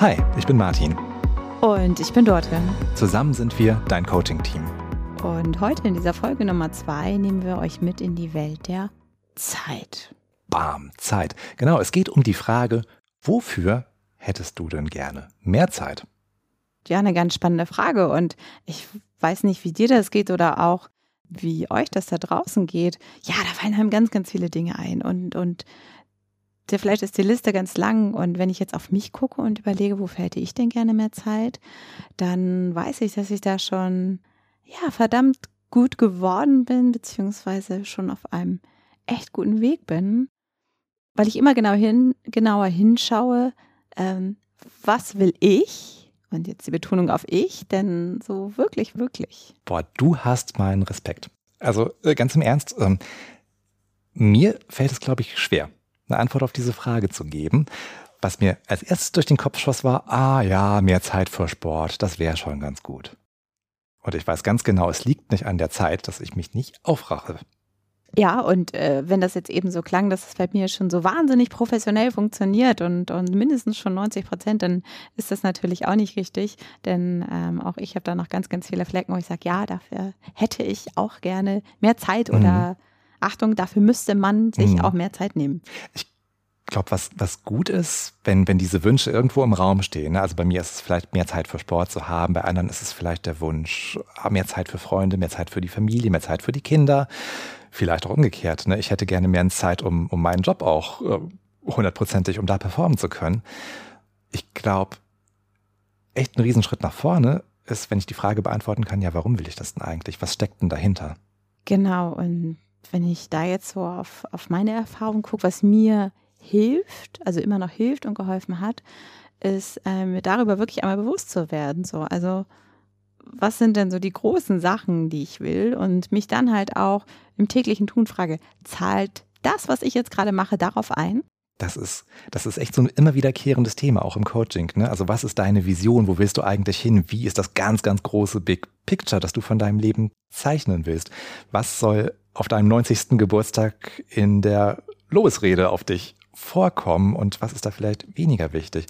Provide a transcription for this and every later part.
Hi, ich bin Martin. Und ich bin Dorthin. Zusammen sind wir dein Coaching-Team. Und heute in dieser Folge Nummer zwei nehmen wir euch mit in die Welt der Zeit. Bam, Zeit. Genau, es geht um die Frage, wofür hättest du denn gerne mehr Zeit? Ja, eine ganz spannende Frage. Und ich weiß nicht, wie dir das geht oder auch wie euch das da draußen geht. Ja, da fallen einem ganz, ganz viele Dinge ein. Und, und vielleicht ist die Liste ganz lang und wenn ich jetzt auf mich gucke und überlege, wofür hätte ich denn gerne mehr Zeit, dann weiß ich, dass ich da schon ja verdammt gut geworden bin, beziehungsweise schon auf einem echt guten Weg bin, weil ich immer genau hin, genauer hinschaue, ähm, was will ich? Und jetzt die Betonung auf ich, denn so wirklich, wirklich. Boah, du hast meinen Respekt. Also äh, ganz im Ernst, ähm, mir fällt es, glaube ich, schwer eine Antwort auf diese Frage zu geben. Was mir als erstes durch den Kopf schoss, war, ah ja, mehr Zeit für Sport, das wäre schon ganz gut. Und ich weiß ganz genau, es liegt nicht an der Zeit, dass ich mich nicht aufrache. Ja, und äh, wenn das jetzt eben so klang, dass es bei mir schon so wahnsinnig professionell funktioniert und, und mindestens schon 90 Prozent, dann ist das natürlich auch nicht richtig. Denn ähm, auch ich habe da noch ganz, ganz viele Flecken, wo ich sage, ja, dafür hätte ich auch gerne mehr Zeit oder mhm. Achtung, dafür müsste man sich mhm. auch mehr Zeit nehmen. Ich glaube, was, was gut ist, wenn, wenn diese Wünsche irgendwo im Raum stehen. Ne? Also bei mir ist es vielleicht mehr Zeit für Sport zu haben, bei anderen ist es vielleicht der Wunsch, ah, mehr Zeit für Freunde, mehr Zeit für die Familie, mehr Zeit für die Kinder. Vielleicht auch umgekehrt. Ne? Ich hätte gerne mehr Zeit, um, um meinen Job auch äh, hundertprozentig, um da performen zu können. Ich glaube, echt ein Riesenschritt nach vorne ist, wenn ich die Frage beantworten kann, ja, warum will ich das denn eigentlich? Was steckt denn dahinter? Genau, und wenn ich da jetzt so auf, auf meine Erfahrung gucke, was mir hilft, also immer noch hilft und geholfen hat, ist äh, mir darüber wirklich einmal bewusst zu werden. So, also was sind denn so die großen Sachen, die ich will? Und mich dann halt auch im täglichen Tun frage, zahlt das, was ich jetzt gerade mache, darauf ein? Das ist, das ist echt so ein immer wiederkehrendes Thema, auch im Coaching. Ne? Also was ist deine Vision? Wo willst du eigentlich hin? Wie ist das ganz, ganz große Big Picture, das du von deinem Leben zeichnen willst? Was soll auf deinem 90. Geburtstag in der Lobesrede auf dich vorkommen und was ist da vielleicht weniger wichtig?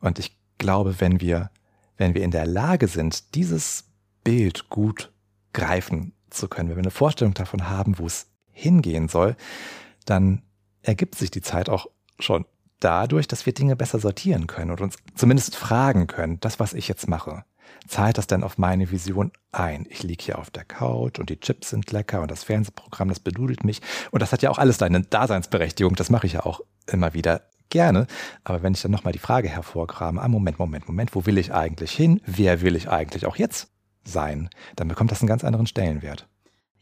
Und ich glaube, wenn wir, wenn wir in der Lage sind, dieses Bild gut greifen zu können, wenn wir eine Vorstellung davon haben, wo es hingehen soll, dann ergibt sich die Zeit auch schon dadurch, dass wir Dinge besser sortieren können und uns zumindest fragen können, das, was ich jetzt mache, zahlt das denn auf meine Vision ein? Ich liege hier auf der Couch und die Chips sind lecker und das Fernsehprogramm, das bedudelt mich. Und das hat ja auch alles deine Daseinsberechtigung, das mache ich ja auch immer wieder gerne. Aber wenn ich dann nochmal die Frage hervorkrame, ah, Moment, Moment, Moment, wo will ich eigentlich hin? Wer will ich eigentlich auch jetzt sein? Dann bekommt das einen ganz anderen Stellenwert.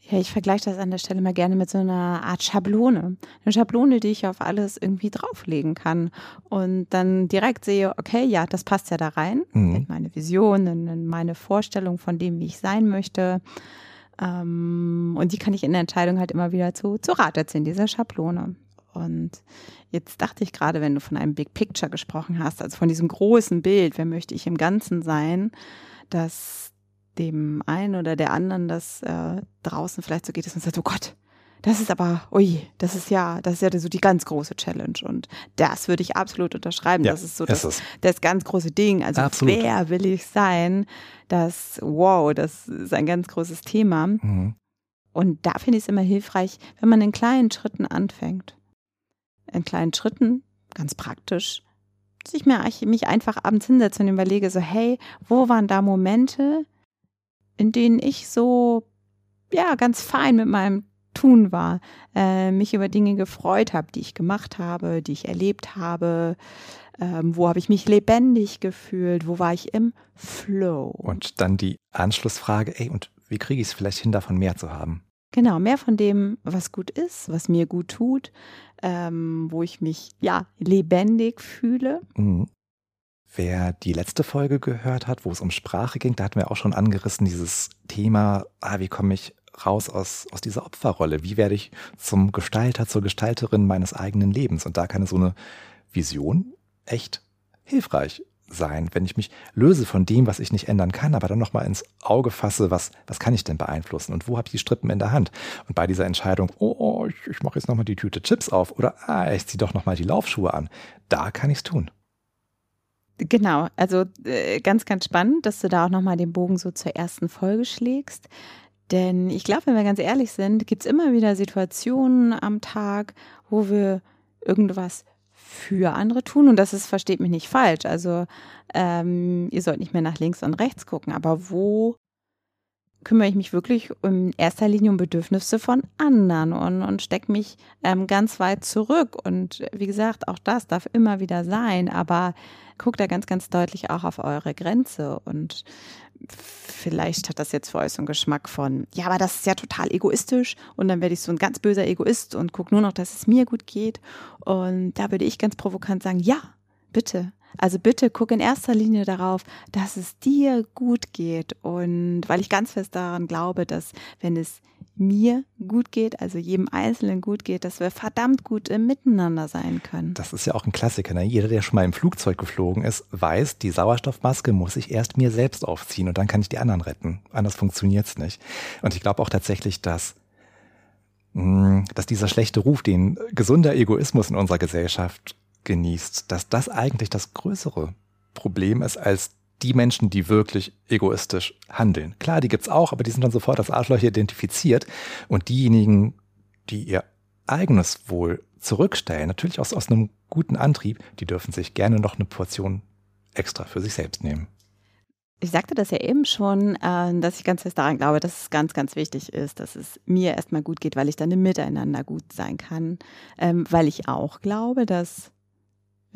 Ja, ich vergleiche das an der Stelle mal gerne mit so einer Art Schablone. Eine Schablone, die ich auf alles irgendwie drauflegen kann und dann direkt sehe, okay, ja, das passt ja da rein. Mhm. In meine Vision, in meine Vorstellung von dem, wie ich sein möchte. Ähm, und die kann ich in der Entscheidung halt immer wieder zu, zu Rate ziehen, diese Schablone. Und jetzt dachte ich gerade, wenn du von einem Big Picture gesprochen hast, also von diesem großen Bild, wer möchte ich im Ganzen sein, dass dem einen oder der anderen das äh, draußen vielleicht so geht, dass man sagt, oh Gott, das ist aber, ui, das ist ja, das ist ja so die ganz große Challenge und das würde ich absolut unterschreiben. Ja, das ist so das, ist das ganz große Ding. Also absolut. wer will ich sein? Das, wow, das ist ein ganz großes Thema. Mhm. Und da finde ich es immer hilfreich, wenn man in kleinen Schritten anfängt. In kleinen Schritten, ganz praktisch, sich mir, mich einfach abends hinsetze und überlege so, hey, wo waren da Momente, in denen ich so, ja, ganz fein mit meinem Tun war, äh, mich über Dinge gefreut habe, die ich gemacht habe, die ich erlebt habe, ähm, wo habe ich mich lebendig gefühlt, wo war ich im Flow. Und dann die Anschlussfrage, ey, und wie kriege ich es vielleicht hin, davon mehr zu haben? Genau, mehr von dem, was gut ist, was mir gut tut, ähm, wo ich mich ja lebendig fühle. Mhm. Wer die letzte Folge gehört hat, wo es um Sprache ging, da hatten wir auch schon angerissen, dieses Thema, ah, wie komme ich raus aus, aus dieser Opferrolle? Wie werde ich zum Gestalter, zur Gestalterin meines eigenen Lebens? Und da kann so eine Vision echt hilfreich sein, wenn ich mich löse von dem, was ich nicht ändern kann, aber dann nochmal ins Auge fasse, was, was kann ich denn beeinflussen und wo habe ich die Strippen in der Hand? Und bei dieser Entscheidung, oh, oh ich, ich mache jetzt nochmal die Tüte Chips auf oder ah, ich ziehe doch nochmal die Laufschuhe an, da kann ich es tun. Genau, also äh, ganz, ganz spannend, dass du da auch nochmal den Bogen so zur ersten Folge schlägst. Denn ich glaube, wenn wir ganz ehrlich sind, gibt es immer wieder Situationen am Tag, wo wir irgendwas für andere tun. Und das ist, versteht mich nicht falsch. Also ähm, ihr sollt nicht mehr nach links und rechts gucken, aber wo kümmere ich mich wirklich in erster Linie um Bedürfnisse von anderen und, und stecke mich ähm, ganz weit zurück. Und wie gesagt, auch das darf immer wieder sein, aber guckt da ganz, ganz deutlich auch auf eure Grenze und vielleicht hat das jetzt für euch so einen Geschmack von, ja, aber das ist ja total egoistisch und dann werde ich so ein ganz böser Egoist und gucke nur noch, dass es mir gut geht. Und da würde ich ganz provokant sagen, ja, bitte. Also bitte guck in erster Linie darauf, dass es dir gut geht. Und weil ich ganz fest daran glaube, dass wenn es mir gut geht, also jedem Einzelnen gut geht, dass wir verdammt gut im Miteinander sein können. Das ist ja auch ein Klassiker. Ne? Jeder, der schon mal im Flugzeug geflogen ist, weiß, die Sauerstoffmaske muss ich erst mir selbst aufziehen und dann kann ich die anderen retten. Anders funktioniert es nicht. Und ich glaube auch tatsächlich, dass, mh, dass dieser schlechte Ruf, den gesunder Egoismus in unserer Gesellschaft genießt, dass das eigentlich das größere Problem ist als die Menschen, die wirklich egoistisch handeln. Klar, die gibt's auch, aber die sind dann sofort als Arschlöcher identifiziert. Und diejenigen, die ihr eigenes Wohl zurückstellen, natürlich aus, aus einem guten Antrieb, die dürfen sich gerne noch eine Portion extra für sich selbst nehmen. Ich sagte das ja eben schon, äh, dass ich ganz fest daran glaube, dass es ganz, ganz wichtig ist, dass es mir erstmal gut geht, weil ich dann im Miteinander gut sein kann. Ähm, weil ich auch glaube, dass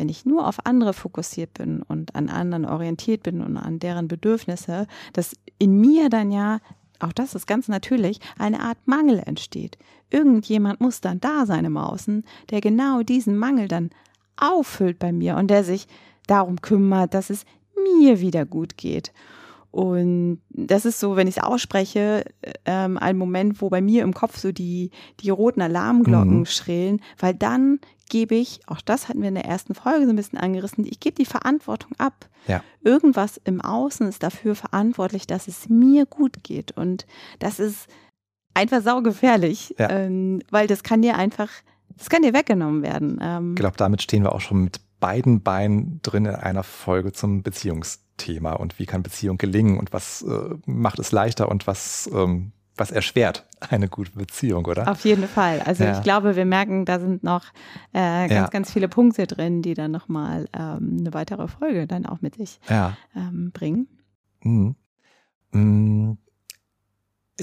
wenn ich nur auf andere fokussiert bin und an anderen orientiert bin und an deren Bedürfnisse, dass in mir dann ja, auch das ist ganz natürlich, eine Art Mangel entsteht. Irgendjemand muss dann da sein im Außen, der genau diesen Mangel dann auffüllt bei mir und der sich darum kümmert, dass es mir wieder gut geht. Und das ist so, wenn ich es ausspreche, ähm, ein Moment, wo bei mir im Kopf so die, die roten Alarmglocken mhm. schrillen, weil dann gebe ich, auch das hatten wir in der ersten Folge so ein bisschen angerissen, ich gebe die Verantwortung ab. Ja. Irgendwas im Außen ist dafür verantwortlich, dass es mir gut geht. Und das ist einfach saugefährlich, ja. ähm, weil das kann dir einfach, das kann dir weggenommen werden. Ähm, ich glaube, damit stehen wir auch schon mit beiden Beinen drin in einer Folge zum Beziehungsthema und wie kann Beziehung gelingen und was äh, macht es leichter und was ähm, was erschwert eine gute Beziehung, oder? Auf jeden Fall. Also ja. ich glaube, wir merken, da sind noch äh, ganz, ja. ganz viele Punkte drin, die dann nochmal ähm, eine weitere Folge dann auch mit sich ja. ähm, bringen. Mhm.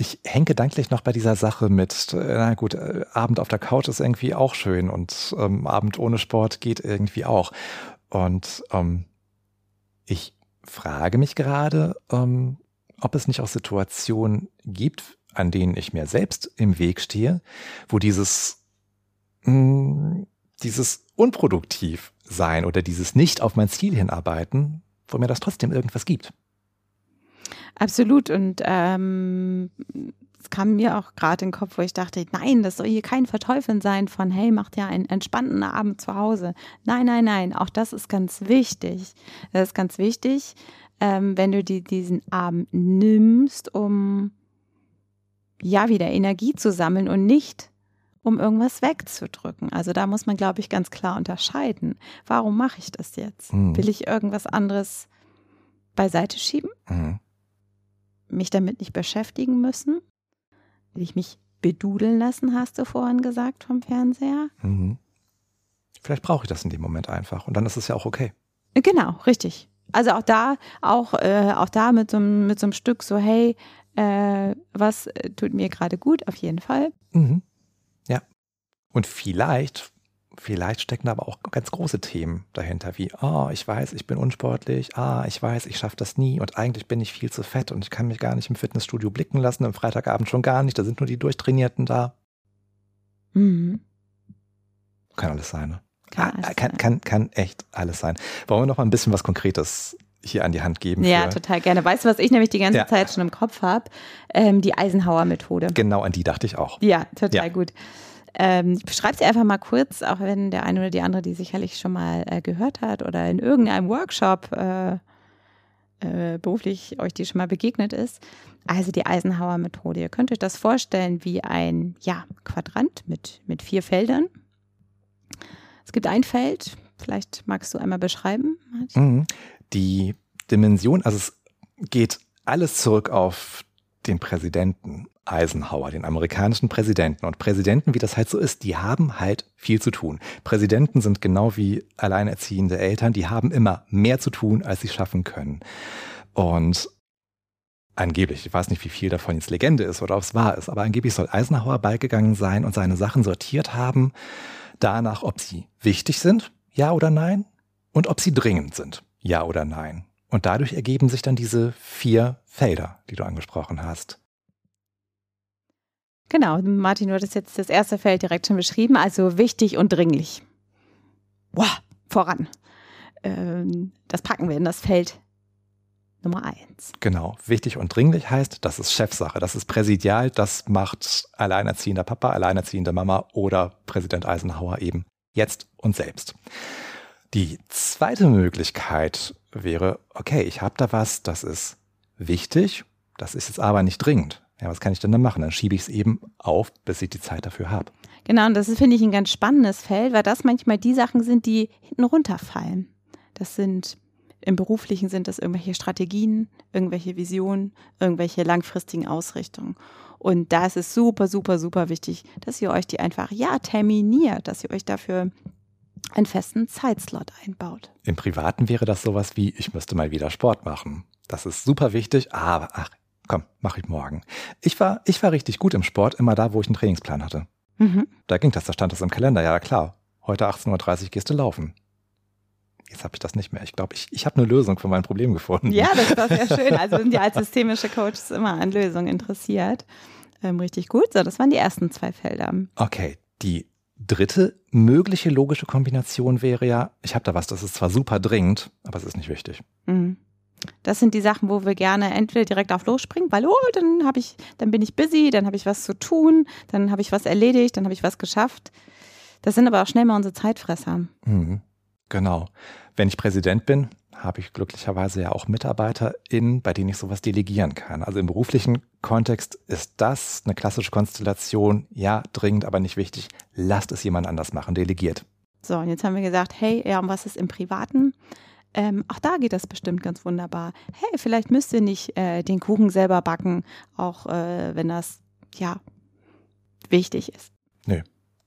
Ich hänge gedanklich noch bei dieser Sache mit, na gut, äh, Abend auf der Couch ist irgendwie auch schön und ähm, Abend ohne Sport geht irgendwie auch. Und ähm, ich frage mich gerade, ähm, ob es nicht auch Situationen gibt, an denen ich mir selbst im Weg stehe, wo dieses, mh, mm, dieses unproduktiv sein oder dieses nicht auf mein Ziel hinarbeiten, wo mir das trotzdem irgendwas gibt. Absolut. Und ähm, es kam mir auch gerade in den Kopf, wo ich dachte, nein, das soll hier kein Verteufeln sein von, hey, macht ja einen entspannten Abend zu Hause. Nein, nein, nein, auch das ist ganz wichtig. Das ist ganz wichtig, ähm, wenn du dir diesen Abend nimmst, um ja wieder Energie zu sammeln und nicht um irgendwas wegzudrücken. Also da muss man, glaube ich, ganz klar unterscheiden. Warum mache ich das jetzt? Mhm. Will ich irgendwas anderes beiseite schieben? Mhm. Mich damit nicht beschäftigen müssen? Will ich mich bedudeln lassen, hast du vorhin gesagt vom Fernseher? Mhm. Vielleicht brauche ich das in dem Moment einfach und dann ist es ja auch okay. Genau, richtig. Also auch da, auch, äh, auch da mit so, mit so einem Stück so, hey, äh, was äh, tut mir gerade gut, auf jeden Fall. Mhm. Ja. Und vielleicht, vielleicht stecken aber auch ganz große Themen dahinter, wie, oh, ich weiß, ich bin unsportlich, ah, ich weiß, ich schaffe das nie und eigentlich bin ich viel zu fett und ich kann mich gar nicht im Fitnessstudio blicken lassen, am Freitagabend schon gar nicht, da sind nur die Durchtrainierten da. Mhm. Kann alles sein, ne? Kann, ah, kann, kann, kann, echt alles sein. Wollen wir noch mal ein bisschen was Konkretes hier an die Hand geben? Ja, total gerne. Weißt du, was ich nämlich die ganze ja. Zeit schon im Kopf habe? Ähm, die Eisenhower-Methode. Genau, an die dachte ich auch. Ja, total ja. gut. Ähm, ich beschreibe sie einfach mal kurz, auch wenn der eine oder die andere die sicherlich schon mal äh, gehört hat oder in irgendeinem Workshop äh, äh, beruflich euch die schon mal begegnet ist. Also die Eisenhower-Methode. Ihr könnt euch das vorstellen wie ein ja, Quadrant mit, mit vier Feldern. Es gibt ein Feld, Vielleicht magst du einmal beschreiben. Mhm. Die Dimension, also es geht alles zurück auf den Präsidenten Eisenhower, den amerikanischen Präsidenten. Und Präsidenten, wie das halt so ist, die haben halt viel zu tun. Präsidenten sind genau wie alleinerziehende Eltern, die haben immer mehr zu tun, als sie schaffen können. Und angeblich, ich weiß nicht, wie viel davon jetzt Legende ist oder ob es wahr ist, aber angeblich soll Eisenhower beigegangen sein und seine Sachen sortiert haben, danach, ob sie wichtig sind, ja oder nein, und ob sie dringend sind, ja oder nein. Und dadurch ergeben sich dann diese vier Felder, die du angesprochen hast. Genau, Martin, du hattest jetzt das erste Feld direkt schon beschrieben, also wichtig und dringlich. Wow, voran. Ähm, das packen wir in das Feld Nummer eins. Genau, wichtig und dringlich heißt, das ist Chefsache, das ist präsidial, das macht alleinerziehender Papa, alleinerziehende Mama oder Präsident Eisenhower eben jetzt und selbst. Die zweite Möglichkeit wäre, okay, ich habe da was, das ist wichtig, das ist jetzt aber nicht dringend. Ja, was kann ich denn dann machen? Dann schiebe ich es eben auf, bis ich die Zeit dafür habe. Genau, und das ist, finde ich, ein ganz spannendes Feld, weil das manchmal die Sachen sind, die hinten runterfallen. Das sind im Beruflichen sind das irgendwelche Strategien, irgendwelche Visionen, irgendwelche langfristigen Ausrichtungen. Und da ist es super, super, super wichtig, dass ihr euch die einfach, ja, terminiert, dass ihr euch dafür einen festen Zeitslot einbaut. Im Privaten wäre das sowas wie, ich müsste mal wieder Sport machen. Das ist super wichtig, aber ach, komm, mache ich morgen. Ich war, ich war richtig gut im Sport, immer da, wo ich einen Trainingsplan hatte. Mhm. Da ging das, da stand das im Kalender, ja klar. Heute 18.30 Uhr gehst du laufen. Jetzt habe ich das nicht mehr. Ich glaube, ich, ich habe eine Lösung für mein Problem gefunden. Ja, das war sehr schön. Also sind ja als systemische Coaches immer an Lösungen interessiert. Ähm, richtig gut. So, das waren die ersten zwei Felder. Okay, die dritte mögliche logische Kombination wäre ja, ich habe da was, das ist zwar super dringend, aber es ist nicht wichtig. Mhm. Das sind die Sachen, wo wir gerne entweder direkt auf losspringen, weil oh, dann habe ich, dann bin ich busy, dann habe ich was zu tun, dann habe ich was erledigt, dann habe ich was geschafft. Das sind aber auch schnell mal unsere Zeitfresser. Mhm. Genau. Wenn ich Präsident bin, habe ich glücklicherweise ja auch MitarbeiterInnen, bei denen ich sowas delegieren kann. Also im beruflichen Kontext ist das eine klassische Konstellation. Ja, dringend, aber nicht wichtig. Lasst es jemand anders machen, delegiert. So, und jetzt haben wir gesagt, hey, ja, und was ist im Privaten? Ähm, auch da geht das bestimmt ganz wunderbar. Hey, vielleicht müsst ihr nicht äh, den Kuchen selber backen, auch äh, wenn das, ja, wichtig ist. Nö,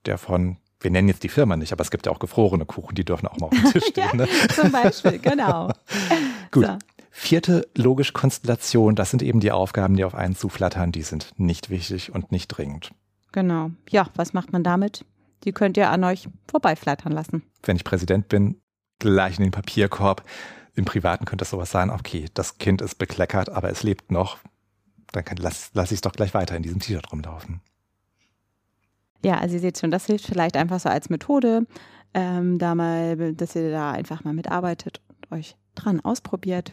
der von wir nennen jetzt die Firma nicht, aber es gibt ja auch gefrorene Kuchen, die dürfen auch mal auf dem Tisch stehen. ja, ne? Zum Beispiel, genau. Gut. So. Vierte logische Konstellation, das sind eben die Aufgaben, die auf einen zuflattern, die sind nicht wichtig und nicht dringend. Genau. Ja, was macht man damit? Die könnt ihr an euch vorbeiflattern lassen. Wenn ich Präsident bin, gleich in den Papierkorb. Im Privaten könnte das sowas sein, okay, das Kind ist bekleckert, aber es lebt noch. Dann kann, lass, lass ich es doch gleich weiter in diesem T-Shirt rumlaufen. Ja, also ihr seht schon, das hilft vielleicht einfach so als Methode, ähm, da mal, dass ihr da einfach mal mitarbeitet und euch dran ausprobiert.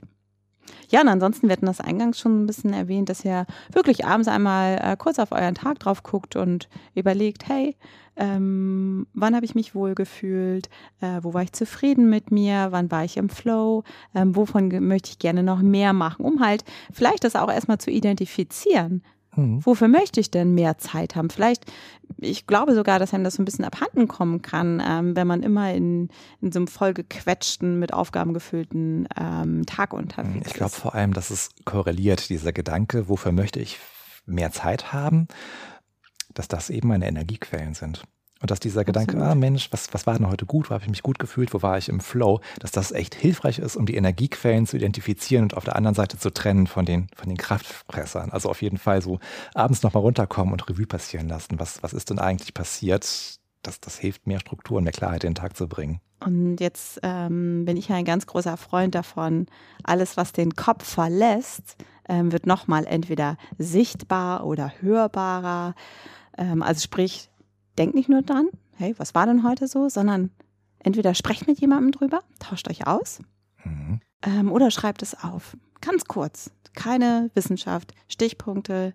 Ja, und ansonsten, wir hatten das eingangs schon ein bisschen erwähnt, dass ihr wirklich abends einmal äh, kurz auf euren Tag drauf guckt und überlegt, hey, ähm, wann habe ich mich wohlgefühlt, äh, wo war ich zufrieden mit mir, wann war ich im Flow, ähm, wovon möchte ich gerne noch mehr machen, um halt vielleicht das auch erstmal zu identifizieren. Mhm. Wofür möchte ich denn mehr Zeit haben? Vielleicht, ich glaube sogar, dass einem das so ein bisschen abhanden kommen kann, ähm, wenn man immer in, in so einem vollgequetschten, mit Aufgaben gefüllten ähm, Tag unterwegs ist. Ich glaube vor allem, dass es korreliert, dieser Gedanke, wofür möchte ich mehr Zeit haben, dass das eben meine Energiequellen sind. Und dass dieser Absolut. Gedanke, ah Mensch, was, was war denn heute gut? Wo habe ich mich gut gefühlt? Wo war ich im Flow? Dass das echt hilfreich ist, um die Energiequellen zu identifizieren und auf der anderen Seite zu trennen von den, von den Kraftfressern. Also auf jeden Fall so abends nochmal runterkommen und Revue passieren lassen. Was, was ist denn eigentlich passiert? Das, das hilft, mehr Struktur und mehr Klarheit in den Tag zu bringen. Und jetzt ähm, bin ich ein ganz großer Freund davon, alles, was den Kopf verlässt, ähm, wird nochmal entweder sichtbar oder hörbarer. Ähm, also sprich, denkt nicht nur dran, hey, was war denn heute so, sondern entweder sprecht mit jemandem drüber, tauscht euch aus mhm. ähm, oder schreibt es auf. Ganz kurz. Keine Wissenschaft, Stichpunkte.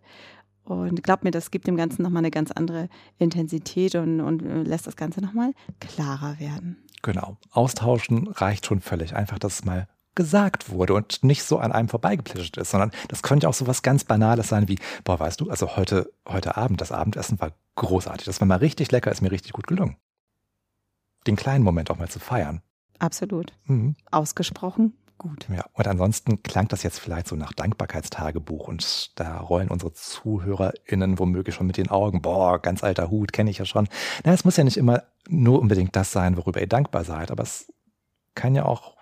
Und glaubt mir, das gibt dem Ganzen nochmal eine ganz andere Intensität und, und äh, lässt das Ganze nochmal klarer werden. Genau. Austauschen reicht schon völlig. Einfach, dass es mal gesagt wurde und nicht so an einem vorbeigeplitscht ist, sondern das könnte auch so was ganz Banales sein wie, boah, weißt du, also heute, heute Abend, das Abendessen war großartig. Das war mal richtig lecker, ist mir richtig gut gelungen. Den kleinen Moment auch mal zu feiern. Absolut. Mhm. Ausgesprochen gut. Ja, und ansonsten klang das jetzt vielleicht so nach Dankbarkeitstagebuch und da rollen unsere ZuhörerInnen womöglich schon mit den Augen, boah, ganz alter Hut, kenne ich ja schon. Na, es muss ja nicht immer nur unbedingt das sein, worüber ihr dankbar seid, aber es kann ja auch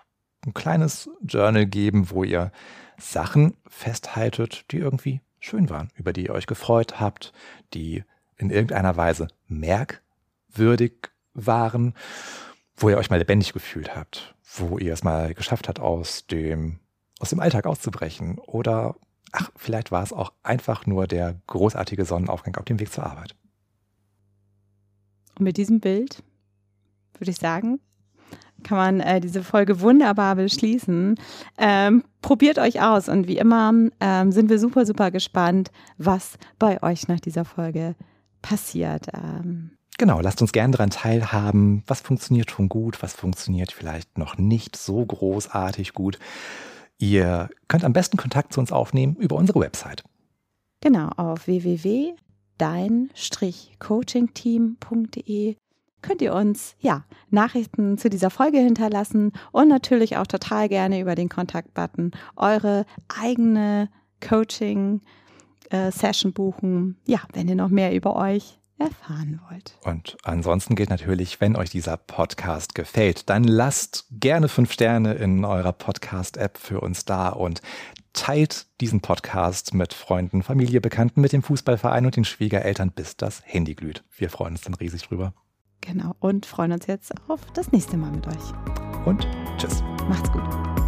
ein kleines Journal geben, wo ihr Sachen festhaltet, die irgendwie schön waren, über die ihr euch gefreut habt, die in irgendeiner Weise merkwürdig waren, wo ihr euch mal lebendig gefühlt habt, wo ihr es mal geschafft habt, aus dem, aus dem Alltag auszubrechen. Oder, ach, vielleicht war es auch einfach nur der großartige Sonnenaufgang auf dem Weg zur Arbeit. Und mit diesem Bild würde ich sagen, kann man äh, diese Folge wunderbar beschließen. Ähm, probiert euch aus und wie immer ähm, sind wir super, super gespannt, was bei euch nach dieser Folge passiert. Ähm. Genau, lasst uns gerne daran teilhaben, was funktioniert schon gut, was funktioniert vielleicht noch nicht so großartig gut. Ihr könnt am besten Kontakt zu uns aufnehmen über unsere Website. Genau, auf www.dein-coachingteam.de könnt ihr uns ja Nachrichten zu dieser Folge hinterlassen und natürlich auch total gerne über den Kontaktbutton eure eigene Coaching äh, Session buchen. Ja, wenn ihr noch mehr über euch erfahren wollt. Und ansonsten gilt natürlich, wenn euch dieser Podcast gefällt, dann lasst gerne fünf Sterne in eurer Podcast-App für uns da und teilt diesen Podcast mit Freunden, Familie, Bekannten, mit dem Fußballverein und den Schwiegereltern, bis das Handy glüht. Wir freuen uns dann riesig drüber. Genau, und freuen uns jetzt auf das nächste Mal mit euch. Und tschüss. Macht's gut.